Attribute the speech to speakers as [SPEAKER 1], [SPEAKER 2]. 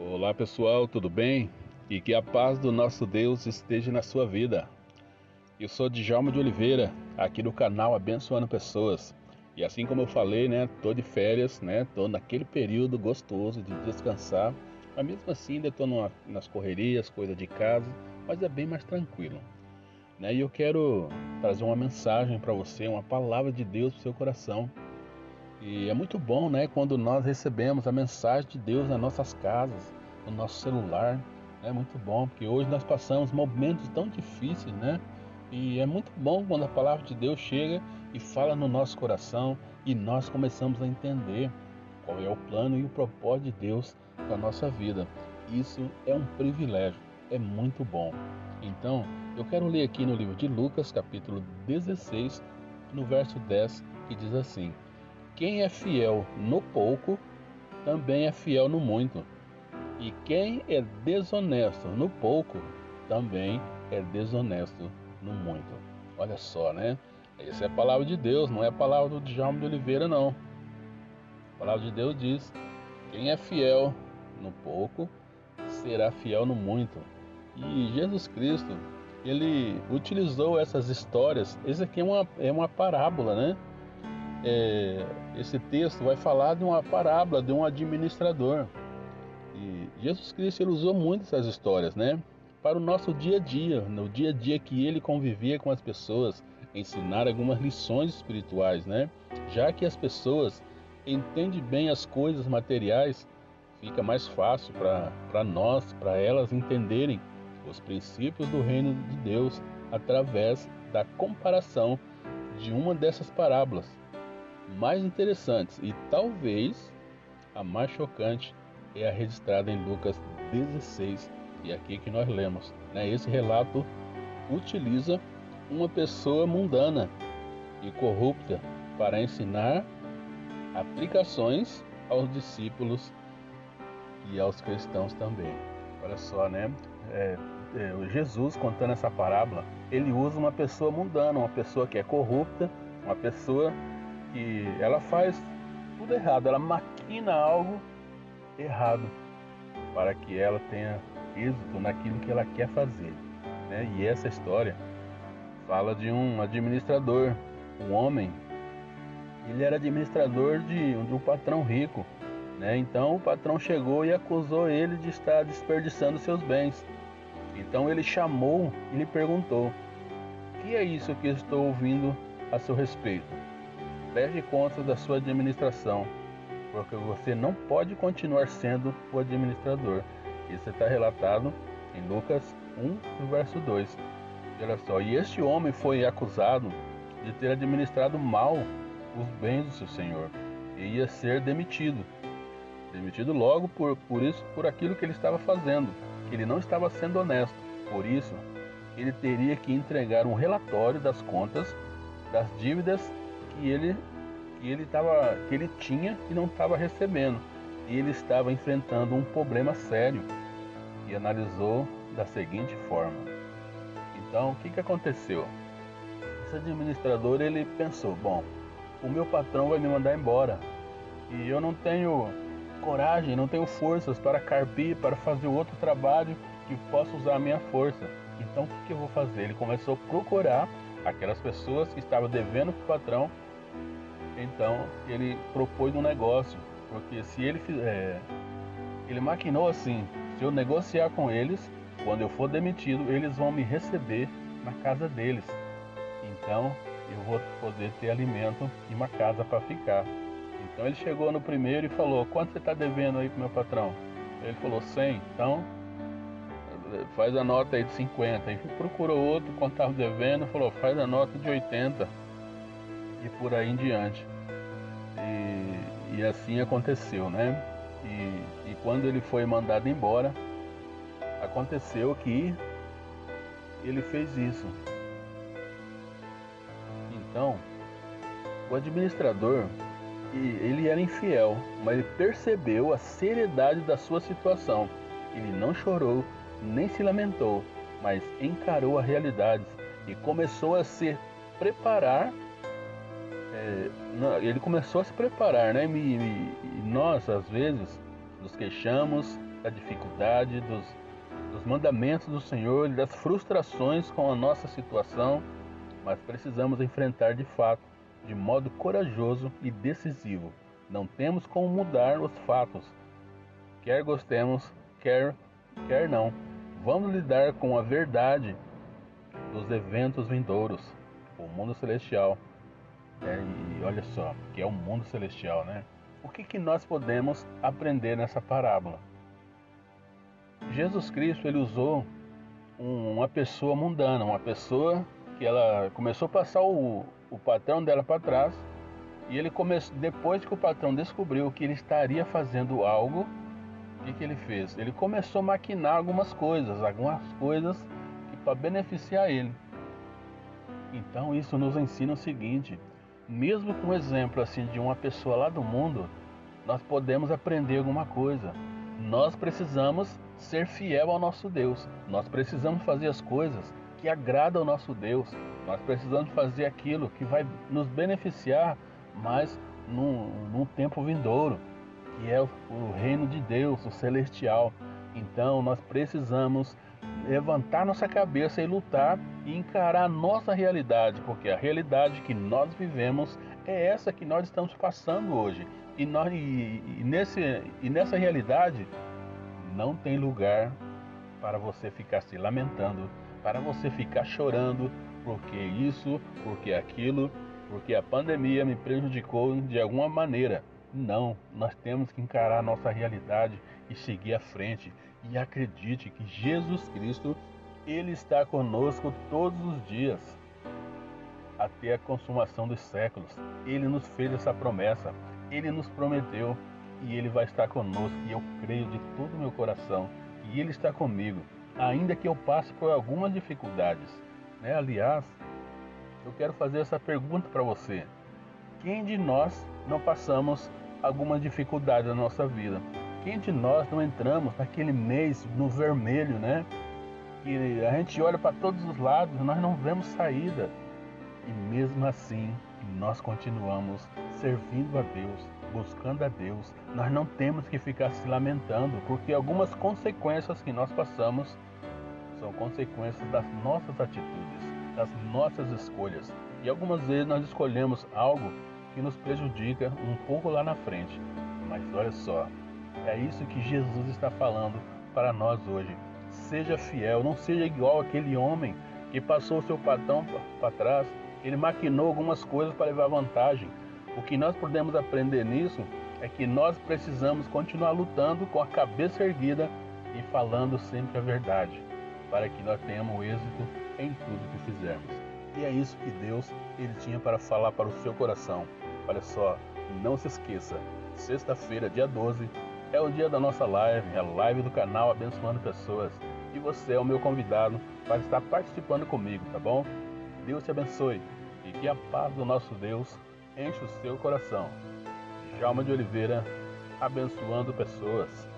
[SPEAKER 1] Olá pessoal, tudo bem? E que a paz do nosso Deus esteja na sua vida. Eu sou Djalma de Oliveira, aqui do canal Abençoando Pessoas. E assim como eu falei, né, tô de férias, né, tô naquele período gostoso de descansar, mas mesmo assim ainda tô numa, nas correrias, coisa de casa, mas é bem mais tranquilo. Né? E eu quero trazer uma mensagem para você, uma palavra de Deus para o seu coração. E é muito bom, né, quando nós recebemos a mensagem de Deus nas nossas casas, no nosso celular. É muito bom, porque hoje nós passamos momentos tão difíceis, né? E é muito bom quando a palavra de Deus chega e fala no nosso coração e nós começamos a entender qual é o plano e o propósito de Deus para a nossa vida. Isso é um privilégio, é muito bom. Então, eu quero ler aqui no livro de Lucas, capítulo 16, no verso 10, que diz assim: quem é fiel no pouco, também é fiel no muito. E quem é desonesto no pouco, também é desonesto no muito. Olha só, né? Essa é a palavra de Deus, não é a palavra do Djalma de Oliveira, não. A palavra de Deus diz: quem é fiel no pouco, será fiel no muito. E Jesus Cristo, ele utilizou essas histórias. Esse aqui é uma, é uma parábola, né? É, esse texto vai falar de uma parábola de um administrador. E Jesus Cristo ele usou muito essas histórias, né? Para o nosso dia a dia, no dia a dia que ele convivia com as pessoas, ensinar algumas lições espirituais, né? Já que as pessoas entendem bem as coisas materiais, fica mais fácil para nós, para elas entenderem os princípios do reino de Deus através da comparação de uma dessas parábolas mais interessantes e talvez a mais chocante é a registrada em Lucas 16 e aqui que nós lemos. Né? Esse relato utiliza uma pessoa mundana e corrupta para ensinar aplicações aos discípulos e aos cristãos também. Olha só, né? É, é, Jesus contando essa parábola, ele usa uma pessoa mundana, uma pessoa que é corrupta, uma pessoa que ela faz tudo errado, ela maquina algo errado para que ela tenha êxito naquilo que ela quer fazer. Né? E essa história fala de um administrador, um homem. Ele era administrador de, de um patrão rico. Né? Então o patrão chegou e acusou ele de estar desperdiçando seus bens. Então ele chamou e lhe perguntou: O que é isso que estou ouvindo a seu respeito? Preste contas da sua administração, porque você não pode continuar sendo o administrador. Isso está relatado em Lucas 1, verso 2. E olha só, e este homem foi acusado de ter administrado mal os bens do seu senhor e ia ser demitido. Demitido logo por, por isso, por aquilo que ele estava fazendo, que ele não estava sendo honesto. Por isso, ele teria que entregar um relatório das contas das dívidas que ele que ele tava, que ele tinha e não estava recebendo. E ele estava enfrentando um problema sério e analisou da seguinte forma. Então, o que, que aconteceu? Esse administrador ele pensou: bom, o meu patrão vai me mandar embora e eu não tenho coragem, não tenho forças para carpir, para fazer outro trabalho que possa usar a minha força. Então, o que, que eu vou fazer? Ele começou a procurar aquelas pessoas que estavam devendo para o patrão então ele propôs um negócio, porque se ele fizer. Ele maquinou assim: se eu negociar com eles, quando eu for demitido, eles vão me receber na casa deles. Então eu vou poder ter alimento e uma casa para ficar. Então ele chegou no primeiro e falou: Quanto você está devendo aí pro meu patrão? Ele falou: 100. Então faz a nota aí de 50. E procurou outro quanto estava devendo, falou: Faz a nota de 80 e por aí em diante. E, assim aconteceu, né? E, e quando ele foi mandado embora, aconteceu que ele fez isso. Então, o administrador, ele era infiel, mas ele percebeu a seriedade da sua situação. Ele não chorou, nem se lamentou, mas encarou a realidade e começou a se preparar é, ele começou a se preparar, né? E, nós, às vezes, nos queixamos da dificuldade, dos, dos mandamentos do Senhor das frustrações com a nossa situação, mas precisamos enfrentar de fato, de modo corajoso e decisivo. Não temos como mudar os fatos, quer gostemos, quer, quer não. Vamos lidar com a verdade dos eventos vindouros, o mundo celestial. É, e olha só, que é o mundo celestial, né? O que, que nós podemos aprender nessa parábola? Jesus Cristo ele usou um, uma pessoa mundana, uma pessoa que ela começou a passar o, o patrão dela para trás e ele começou depois que o patrão descobriu que ele estaria fazendo algo, o que, que ele fez? Ele começou a maquinar algumas coisas, algumas coisas para beneficiar ele. Então isso nos ensina o seguinte: mesmo com um exemplo assim de uma pessoa lá do mundo, nós podemos aprender alguma coisa. Nós precisamos ser fiel ao nosso Deus. Nós precisamos fazer as coisas que agradam ao nosso Deus. Nós precisamos fazer aquilo que vai nos beneficiar mais num, num tempo vindouro, que é o, o reino de Deus, o celestial. Então nós precisamos levantar nossa cabeça e lutar e encarar a nossa realidade, porque a realidade que nós vivemos é essa que nós estamos passando hoje. E, nós, e, e, nesse, e nessa realidade não tem lugar para você ficar se lamentando, para você ficar chorando, porque isso, porque aquilo, porque a pandemia me prejudicou de alguma maneira. Não, nós temos que encarar a nossa realidade e seguir à frente e acredite que Jesus Cristo, Ele está conosco todos os dias, até a consumação dos séculos. Ele nos fez essa promessa, Ele nos prometeu e Ele vai estar conosco. E eu creio de todo o meu coração que Ele está comigo, ainda que eu passe por algumas dificuldades. Né? Aliás, eu quero fazer essa pergunta para você: quem de nós não passamos alguma dificuldade na nossa vida? Quem de nós não entramos naquele mês no vermelho, né? Que a gente olha para todos os lados, nós não vemos saída. E mesmo assim, nós continuamos servindo a Deus, buscando a Deus. Nós não temos que ficar se lamentando, porque algumas consequências que nós passamos são consequências das nossas atitudes, das nossas escolhas. E algumas vezes nós escolhemos algo que nos prejudica um pouco lá na frente. Mas olha só, é isso que Jesus está falando para nós hoje. Seja fiel, não seja igual aquele homem que passou o seu patrão para trás. Ele maquinou algumas coisas para levar vantagem. O que nós podemos aprender nisso é que nós precisamos continuar lutando com a cabeça erguida e falando sempre a verdade, para que nós tenhamos êxito em tudo que fizermos. E é isso que Deus ele tinha para falar para o seu coração. Olha só, não se esqueça, sexta-feira, dia 12, é o dia da nossa live, é a live do canal Abençoando Pessoas. E você é o meu convidado para estar participando comigo, tá bom? Deus te abençoe e que a paz do nosso Deus enche o seu coração. Jalma de Oliveira, abençoando pessoas.